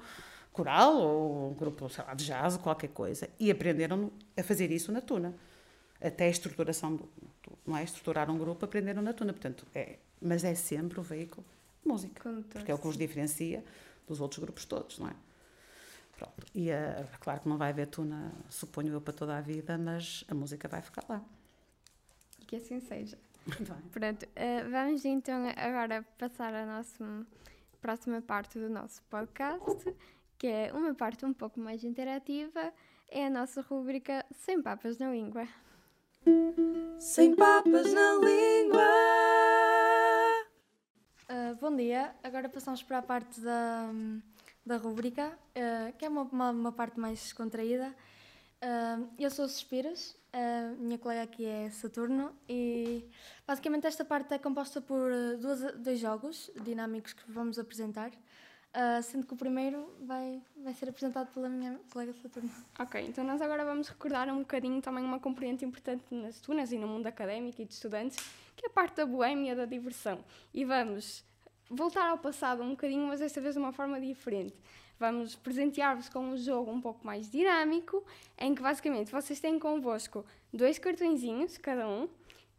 coral ou um grupo sei lá, de jazz, qualquer coisa, e aprenderam a fazer isso na tuna. Até a estruturação, do, não é? Estruturar um grupo, aprenderam na tuna. Portanto, é, mas é sempre o veículo música. Porque é o que os diferencia dos outros grupos todos, não é? Pronto. E uh, claro que não vai haver tuna, suponho eu, para toda a vida, mas a música vai ficar lá. Que assim seja. Pronto, uh, vamos então agora passar a nossa próxima parte do nosso podcast, que é uma parte um pouco mais interativa, é a nossa rúbrica Sem Papas na Língua. Sem Papas na Língua! Uh, bom dia, agora passamos para a parte da, da rubrica, uh, que é uma, uma, uma, parte mais descontraída. Uh, eu sou Suspiras, a minha colega aqui é Saturno e basicamente esta parte é composta por duas, dois jogos dinâmicos que vamos apresentar. Uh, sendo que o primeiro vai, vai ser apresentado pela minha colega Saturno. Ok, então nós agora vamos recordar um bocadinho também uma componente importante nas tunas e no mundo académico e de estudantes, que é a parte da boémia, da diversão. E vamos voltar ao passado um bocadinho, mas desta vez de uma forma diferente. Vamos presentear-vos com um jogo um pouco mais dinâmico, em que basicamente vocês têm convosco dois cartõezinhos, cada um,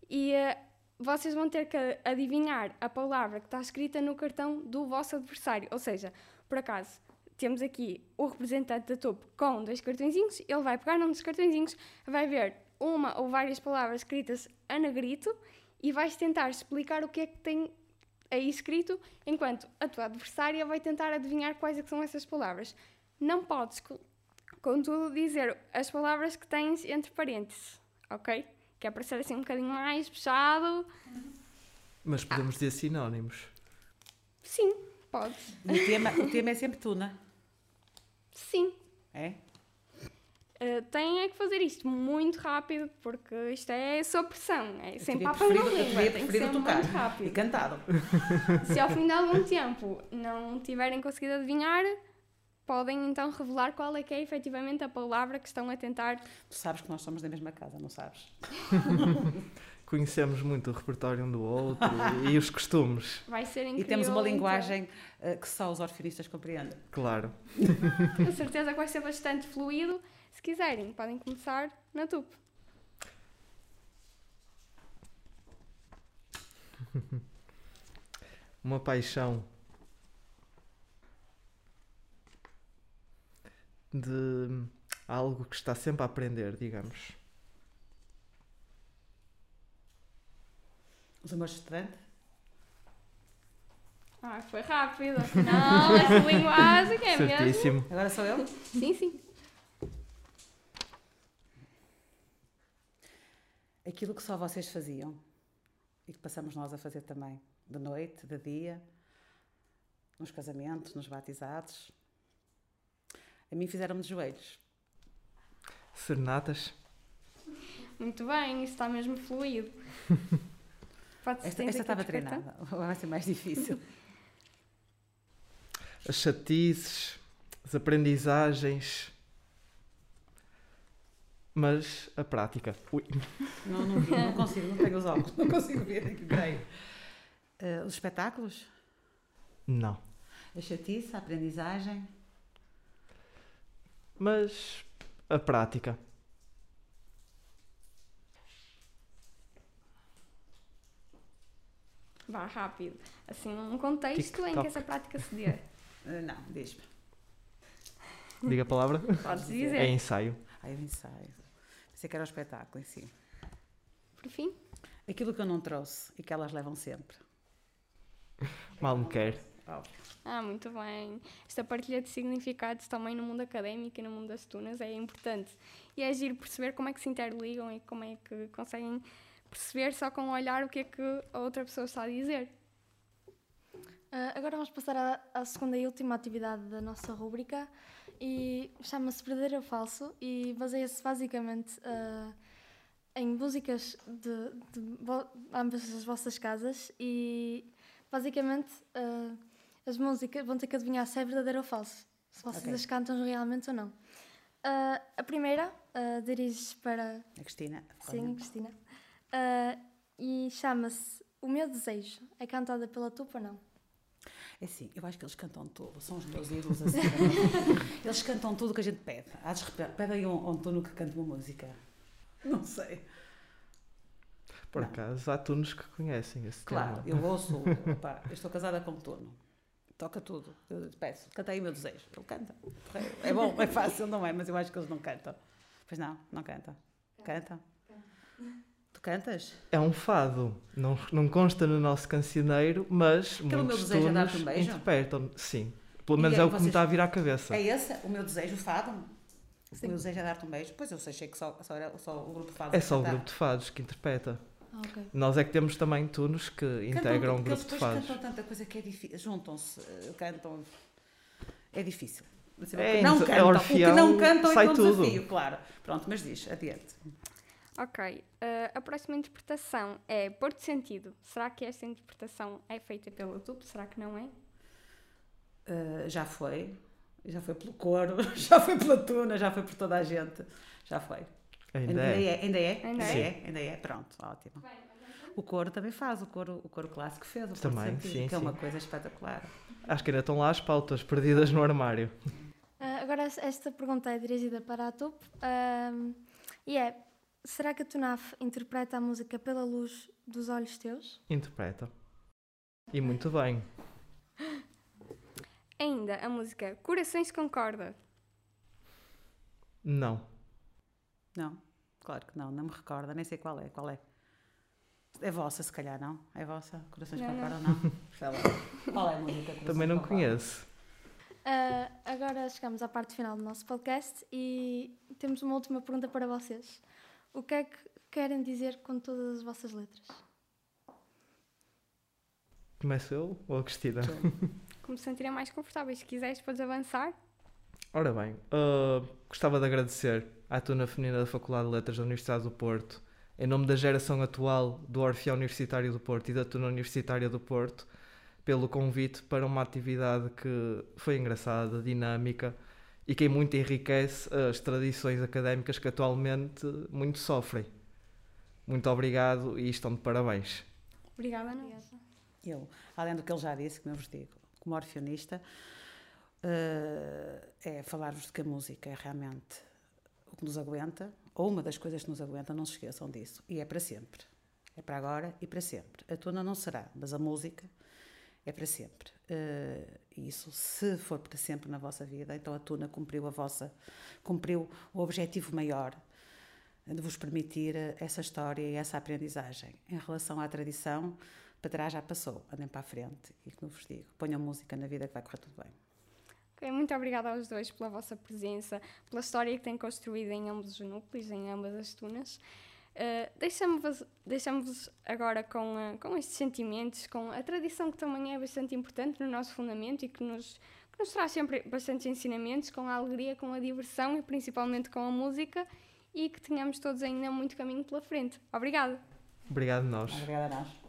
e uh, vocês vão ter que adivinhar a palavra que está escrita no cartão do vosso adversário. Ou seja, por acaso, temos aqui o representante da topo com dois cartõezinhos, ele vai pegar num dos cartõezinhos, vai ver uma ou várias palavras escritas a negrito e vais tentar explicar o que é que tem aí escrito, enquanto a tua adversária vai tentar adivinhar quais é são essas palavras. Não podes, contudo, dizer as palavras que tens entre parênteses, ok? Que é para ser assim um bocadinho mais puxado. Mas podemos ah. dizer sinónimos. Sim, podes. O tema, o tema é sempre tuna. Sim. É? Uh, têm é que fazer isto muito rápido, porque isto é sob pressão, é Eu sem teria papas na língua, tem que ser tocar muito E rápido. cantado. Se ao fim de algum tempo não tiverem conseguido adivinhar, podem então revelar qual é que é efetivamente a palavra que estão a tentar. Tu sabes que nós somos da mesma casa, não sabes? Conhecemos muito o repertório um do outro e os costumes, Vai ser incrível. E temos uma então. linguagem eh, que só os orfinistas compreendem. claro. Com certeza que vai ser bastante fluido. Se quiserem, podem começar na TUP. Uma paixão de algo que está sempre a aprender, digamos. Os amores de estudante? Ah, foi rápido, afinal, essa linguagem é mesmo. Certíssimo. Agora sou eu? Sim, sim. Aquilo que só vocês faziam e que passamos nós a fazer também, de noite, de dia, nos casamentos, nos batizados. A mim fizeram-me de joelhos. Serenatas. Muito bem, isso está mesmo fluído. Pode Esta, esta estava treinada, vai ser mais difícil. As chatices, as aprendizagens. Mas a prática. Ui. Não, não, vi, não consigo, não tenho os óculos, não consigo ver aqui, peraí. Eh, os espetáculos, Não. a chatice, a aprendizagem. Mas a prática. Vá rápido. Assim, um contexto em TikTok. que essa prática se dê. Eh, não, diz-me. Diga a palavra. Podes É dizer. ensaio. Ai, o ensaio. Pensei que era o espetáculo em si. Por fim, Aquilo que eu não trouxe e que elas levam sempre. Mal me quer. Ah, muito bem. Esta partilha de significados também no mundo académico e no mundo das tunas é importante. E é giro perceber como é que se interligam e como é que conseguem perceber só com o olhar o que é que a outra pessoa está a dizer. Ah, agora vamos passar à, à segunda e última atividade da nossa rúbrica e chama-se Verdadeiro ou Falso e baseia-se basicamente ah, em músicas de, de ambas as vossas casas e basicamente ah, as músicas vão ter que adivinhar se é verdadeiro ou falso, se vocês Ok. as cantam realmente ou não. Ah, a primeira ah, dirige-se para A Cristina. Sim, olha. Cristina. Ah, e chama-se O Meu Desejo. É cantada pela Tupa ou não? É assim, eu acho que eles cantam tudo, são os meus ídolos assim. eles cantam tudo o que a gente pede. Repente, pede aí um, um turno que cante uma música. Não sei. Por Não. acaso, há tunos que conhecem esse Claro, tema. eu ouço, opá, eu estou casada com um turno. Toca tudo. Eu peço, canta aí o meu desejo. Ele canta. É bom, é fácil, não é? Mas eu acho que eles não cantam. Pois não, não cantam. Cantam. Tu cantas? É um fado. Não, não consta no nosso cancioneiro, mas meu muitos desejo é dar-te tunos um beijo? interpretam. Sim. Pelo menos é é, o que me vocês- está a vir à cabeça. É esse o meu desejo, o fado? O meu desejo é dar-te um beijo? Pois eu sei, achei que só, só, era, só o grupo fado. É que só o cantava. grupo de fados que interpreta. Ah, ok. Nós é que temos também tunos que Cantam integram porque grupo eles de depois fados. cantam tanta coisa que é difícil. Juntam-se, eh, cantam. É difícil. Mas É, não então, cantam. O que não cantam é sai é um tudo. desafio, claro. Pronto, mas diz, adiante. Ok, eh, a próxima interpretação é Porto Sentido. Será que esta interpretação é feita pela TUP? Será que não é? Uh, já foi. Já foi pelo coro, já foi pela tuna, já foi por toda a gente. Já foi. Ainda é. Ainda é? Ainda Ainda é? é? Ainda é? Pronto, ótimo. O coro também faz, o coro, o coro clássico fez. O Porto Também, Sentido, sim, Que é uma sim. coisa espetacular. Acho que ainda estão lá as pautas perdidas no armário. Ah, agora, esta pergunta é dirigida para a Tup ahm, e é: será que a Tunaf interpreta a música pela luz dos olhos teus? Interpreta. E muito bem. Ainda a música Corações com Corda. Não. Não, claro que não, não me recordo, nem sei qual é. Qual é? É vossa, se calhar, não? É vossa? Corações Não, com não. não? Qual é a música? Também não conheço. Ah, agora chegamos à parte final do nosso podcast e temos uma última pergunta para vocês. O que é que querem dizer com todas as vossas letras? Começo eu ou a Cristina? Como se sentirem mais confortáveis. Se quiseres, podes avançar. Ora bem, uh, gostava de agradecer à Tuna Feminina da Faculdade de Letras da Universidade do Porto, em nome da geração atual do Orfeão Universitário do Porto e da Tuna Universitária do Porto, pelo convite para uma atividade que foi engraçada, dinâmica e que muito enriquece as tradições académicas que atualmente muito sofrem. Muito obrigado e estão de parabéns. Obrigada, nós. Eu, além do que ele já disse, como eu vos digo, como orfeonista, uh, é falar-vos de que a música é realmente que nos aguenta, ou uma das coisas que nos aguenta, não se esqueçam disso. E é para sempre. É para agora e para sempre. A tona não será, mas a música é para sempre. Uh, isso, se for para sempre na vossa vida, então a tuna cumpriu a vossa, cumpriu o objetivo maior de vos permitir essa história e essa aprendizagem. Em relação à tradição, para trás já passou, andem para a frente e como vos digo, ponham música na vida que vai correr tudo bem. Muito obrigada aos dois pela vossa presença, pela história que têm construído em ambos os núcleos, em ambas as tunas. Uh, Deixamos-vos deixamos agora com, uh, com estes sentimentos, com a tradição que também é bastante importante no nosso fundamento e que nos, que nos traz sempre bastantes ensinamentos, com a alegria, com a diversão e principalmente com a música e que tenhamos todos ainda muito caminho pela frente. Obrigada! Obrigado nós. Obrigada a nós.